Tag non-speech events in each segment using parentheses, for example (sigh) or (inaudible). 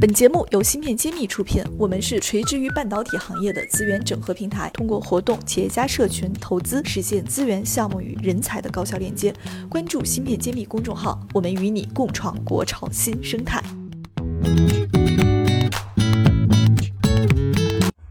本节目由芯片揭秘出品，我们是垂直于半导体行业的资源整合平台，通过活动、企业家社群、投资，实现资源、项目与人才的高效链接。关注芯片揭秘公众号，我们与你共创国潮新生态。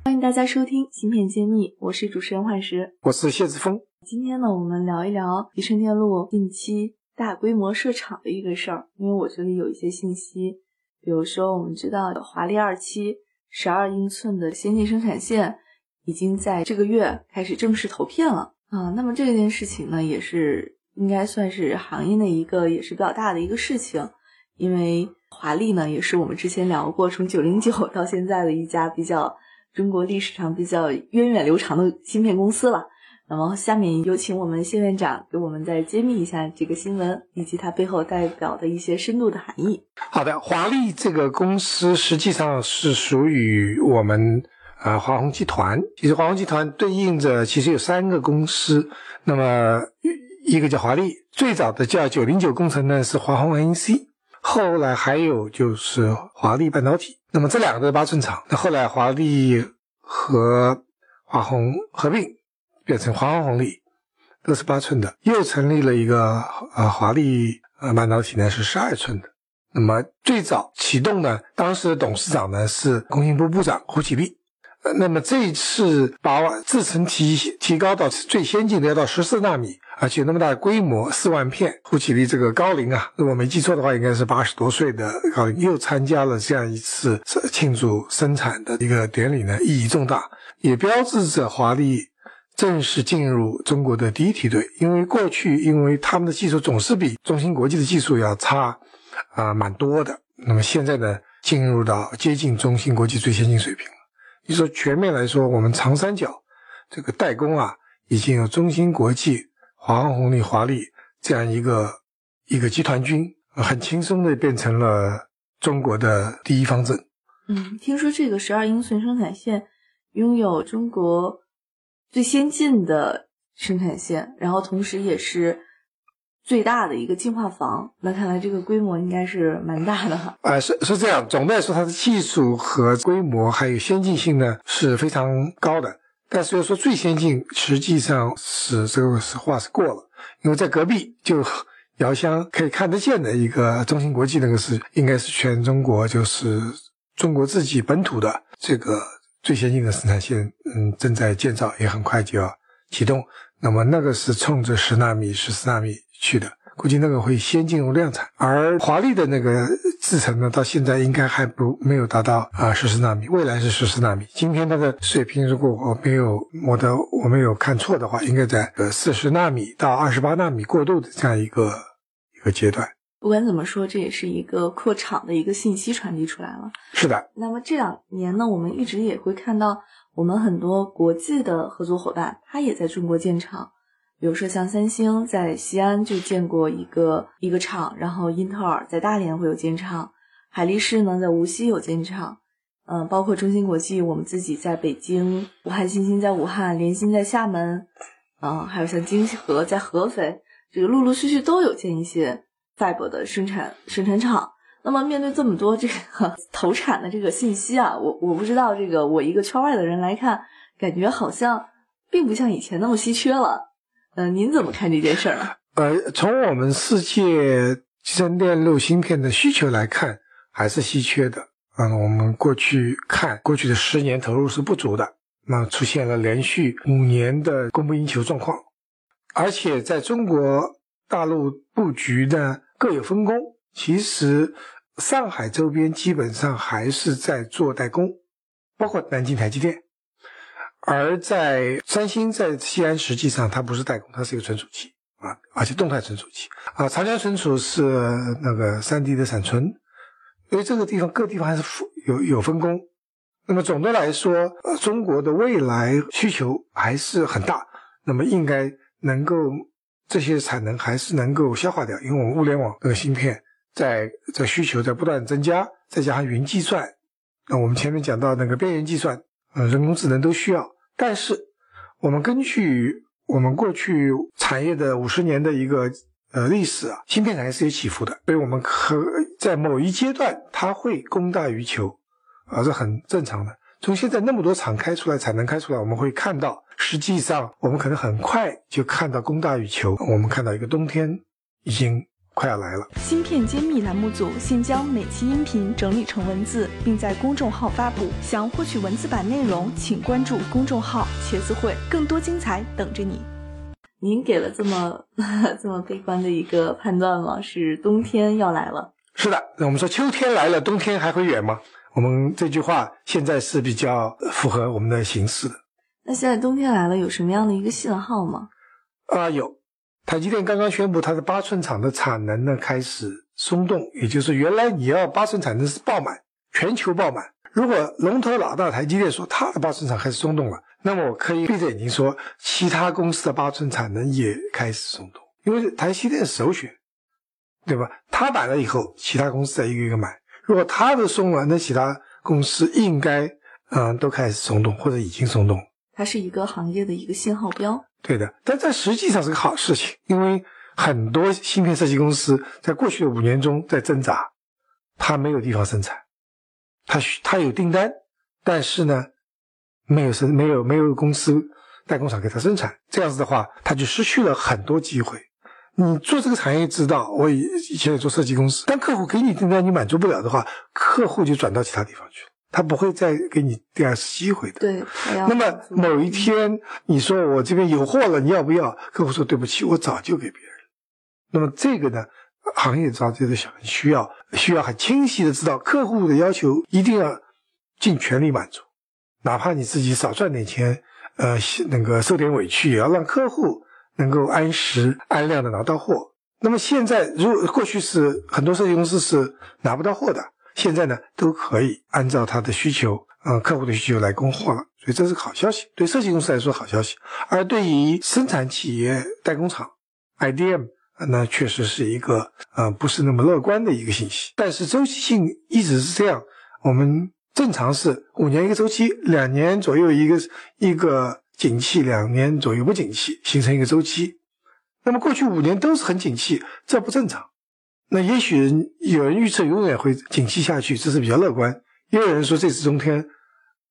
欢迎大家收听芯片揭秘，我是主持人幻石，我是谢志峰。今天呢，我们聊一聊集成电路近期大规模设厂的一个事儿，因为我这里有一些信息。比如说，我们知道华丽二期十二英寸的先进生产线已经在这个月开始正式投片了啊。那么这件事情呢，也是应该算是行业内一个也是比较大的一个事情，因为华丽呢也是我们之前聊过，从九零九到现在的一家比较中国历史上比较源远流长的芯片公司了。那么，下面有请我们谢院长给我们再揭秘一下这个新闻以及它背后代表的一些深度的含义。好的，华丽这个公司实际上是属于我们呃华虹集团。其实华虹集团对应着其实有三个公司，那么一个叫华丽，最早的叫九零九工程呢是华虹 N C，后来还有就是华丽半导体。那么这两个都是八寸厂，那后来华丽和华虹合并。变成华虹红利，都是八寸的，又成立了一个呃华丽呃半导体呢是十二寸的。那么最早启动呢，当时的董事长呢是工信部部长胡启立。呃，那么这一次把制程提提高到最先进的要到十四纳米，而且那么大的规模四万片，胡启立这个高龄啊，如果没记错的话，应该是八十多岁的高龄，又参加了这样一次庆祝生产的一个典礼呢，意义重大，也标志着华丽。正式进入中国的第一梯队，因为过去因为他们的技术总是比中芯国际的技术要差啊蛮多的，那么现在呢进入到接近中芯国际最先进水平。你说全面来说，我们长三角这个代工啊，已经有中芯国际、华虹红利、华丽这样一个一个集团军，很轻松的变成了中国的第一方阵。嗯，听说这个十二英寸生产线拥有中国。最先进的生产线，然后同时也是最大的一个净化房。那看来这个规模应该是蛮大的哈。啊，是是这样。总的来说，它的技术和规模还有先进性呢是非常高的。但是要说最先进，实际上是这个是话是过了，因为在隔壁就遥相可以看得见的一个中芯国际，那个是应该是全中国就是中国自己本土的这个。最先进的生产线，嗯，正在建造，也很快就要启动。那么那个是冲着十纳米、十四纳米去的，估计那个会先进入量产。而华丽的那个制程呢，到现在应该还不没有达到啊十四纳米，未来是十四纳米。今天它的水平，如果我没有我的我没有看错的话，应该在呃四十纳米到二十八纳米过渡的这样一个一个阶段。不管怎么说，这也是一个扩厂的一个信息传递出来了。是的。那么这两年呢，我们一直也会看到，我们很多国际的合作伙伴，他也在中国建厂。比如说像三星在西安就建过一个一个厂，然后英特尔在大连会有建厂，海力士呢在无锡有建厂，嗯，包括中芯国际，我们自己在北京，武汉新芯在武汉，联芯在厦门，嗯，还有像金河在合肥，这个陆陆续续都有建一些。Fab 的生产生产厂，那么面对这么多这个 (laughs) 投产的这个信息啊，我我不知道这个我一个圈外的人来看，感觉好像并不像以前那么稀缺了。嗯，您怎么看这件事儿呢？(laughs) 呃，从我们世界集成电路芯片的需求来看，还是稀缺的。嗯，我们过去看过去的十年投入是不足的，那出现了连续五年的供不应求状况，而且在中国大陆布局的。各有分工，其实上海周边基本上还是在做代工，包括南京台积电。而在三星在西安，实际上它不是代工，它是一个存储器啊，而且动态存储器啊。长江存储是那个三 D 的闪存，因为这个地方各地方还是有有分工。那么总的来说，呃，中国的未来需求还是很大，那么应该能够。这些产能还是能够消化掉，因为我们物联网这个芯片在这需求在不断增加，再加上云计算，那我们前面讲到那个边缘计算，呃，人工智能都需要。但是我们根据我们过去产业的五十年的一个呃历史啊，芯片产业是有起伏的，所以我们可在某一阶段它会供大于求，啊，这很正常的。从现在那么多厂开出来，产能开出来，我们会看到，实际上我们可能很快就看到供大于求，我们看到一个冬天已经快要来了。芯片揭秘栏目组现将每期音频整理成文字，并在公众号发布。想获取文字版内容，请关注公众号“茄子会”，更多精彩等着你。您给了这么 (laughs) 这么悲观的一个判断吗？是冬天要来了？是的，那我们说秋天来了，冬天还会远吗？我们这句话现在是比较符合我们的形势的。那现在冬天来了，有什么样的一个信号吗？啊，有。台积电刚刚宣布，它的八寸厂的产能呢开始松动，也就是原来你要八寸产能是爆满，全球爆满。如果龙头老大台积电说它的八寸厂开始松动了，那么我可以闭着眼睛说，其他公司的八寸产能也开始松动，因为台积电首选，对吧？它买了以后，其他公司再一个一个买。如果它的松了，那其他公司应该嗯都开始松动或者已经松动。它是一个行业的一个信号标。对的，但这实际上是个好事情，因为很多芯片设计公司在过去的五年中在挣扎，它没有地方生产，它它有订单，但是呢没有生没有没有公司代工厂给它生产，这样子的话，它就失去了很多机会。你做这个产业知道，我以以前也做设计公司，当客户给你订单你满足不了的话，客户就转到其他地方去了，他不会再给你第二次机会的。对，那么某一天你说我这边有货了，你要不要？客户说对不起，我早就给别人。那么这个呢，行业招这个小需要需要很清晰的知道客户的要求，一定要尽全力满足，哪怕你自己少赚点钱，呃，那个受点委屈，也要让客户。能够按时按量的拿到货，那么现在如过去是很多设计公司是拿不到货的，现在呢都可以按照他的需求，嗯，客户的需求来供货了，所以这是好消息，对设计公司来说好消息，而对于生产企业代工厂，IDM，那确实是一个呃不是那么乐观的一个信息。但是周期性一直是这样，我们正常是五年一个周期，两年左右一个一个。景气两年左右不景气，形成一个周期。那么过去五年都是很景气，这不正常。那也许有人预测永远会景气下去，这是比较乐观。也有人说这次冬天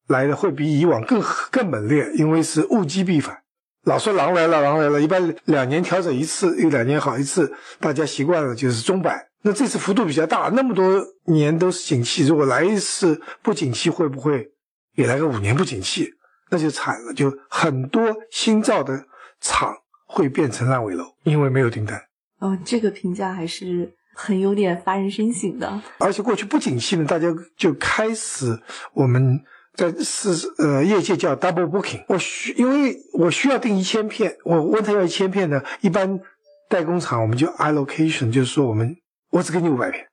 来的会比以往更 (laughs) 更猛烈，因为是物极必反。老说狼来了，狼来了，一般两年调整一次，又两年好一次，大家习惯了就是钟摆。那这次幅度比较大，那么多年都是景气，如果来一次不景气，会不会也来个五年不景气？那就惨了，就很多新造的厂会变成烂尾楼，因为没有订单。哦，这个评价还是很有点发人深省的。而且过去不景气呢，大家就开始我们在是呃业界叫 double booking。我需因为我需要订一千片，我问他要一千片呢，一般代工厂我们就 allocation，就是说我们我只给你五百片，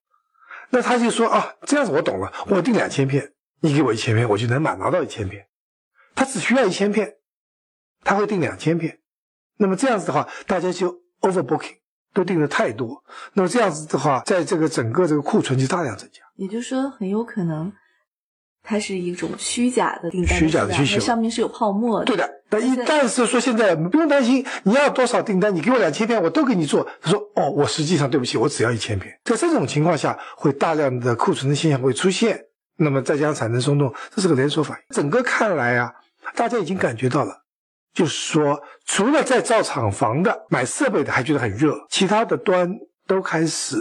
那他就说啊这样子我懂了，我订两千片，你给我一千片，我就能满拿到一千片。他只需要一千片，他会订两千片，那么这样子的话，大家就 overbooking 都订的太多，那么这样子的话，在这个整个这个库存就大量增加。也就是说，很有可能它是一种虚假的订单，虚假的需求，上面是有泡沫的。对的，但一但是说现在不用担心，你要多少订单，你给我两千片，我都给你做。他说哦，我实际上对不起，我只要一千片。在这种情况下，会大量的库存的现象会出现，那么再加上产能松动，这是个连锁反应。整个看来啊。大家已经感觉到了，就是说，除了在造厂房的、买设备的还觉得很热，其他的端都开始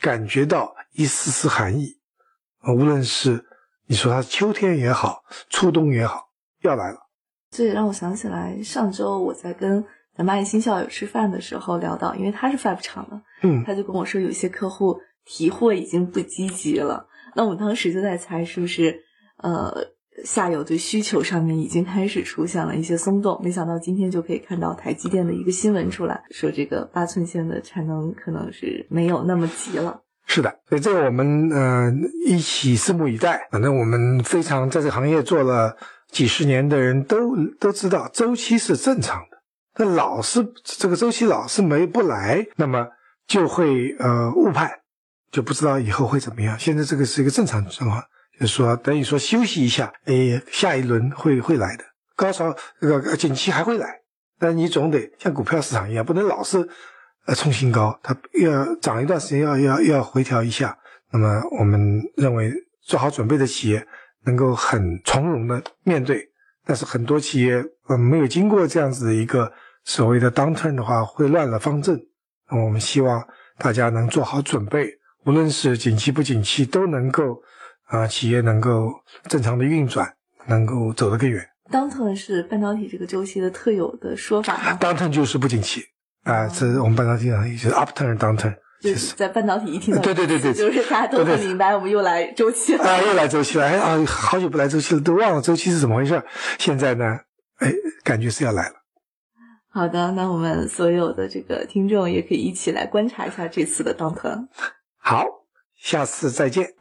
感觉到一丝丝寒意。啊，无论是你说它秋天也好，初冬也好，要来了。这也让我想起来，上周我在跟咱们爱心校友吃饭的时候聊到，因为他是 Five 厂的，嗯，他就跟我说，有些客户提货已经不积极了。那我当时就在猜，是不是呃。下游对需求上面已经开始出现了一些松动，没想到今天就可以看到台积电的一个新闻出来，说这个八寸线的产能可能是没有那么急了。是的，所以这个我们呃一起拭目以待。反正我们非常在这个行业做了几十年的人都都知道，周期是正常的。那老是这个周期老是没不来，那么就会呃误判，就不知道以后会怎么样。现在这个是一个正常状况。就说等于说休息一下，哎，下一轮会会来的高潮，这个景气还会来，但你总得像股票市场一样，不能老是，呃冲新高，它要涨一段时间要要要回调一下。那么我们认为做好准备的企业能够很从容的面对，但是很多企业呃没有经过这样子的一个所谓的 downturn 的话，会乱了方阵。那我们希望大家能做好准备，无论是景气不景气，都能够啊企业能够正常的运转，能够走得更远。downturn 是半导体这个周期的特有的说法吗？downturn 就是不景气啊，这是我们半导体讲的，就是 upturn downturn，就就是是在半导体一听到对对对对就是大家都对对很明白，我们又来周期了。啊，又来周期了，哎啊，好久不来周期了，都忘了周期是怎么回事。现在呢，哎，感觉是要来了。好的，那我们所有的这个听众也可以一起来观察一下这次的 downturn。(laughs) 好，下次再见。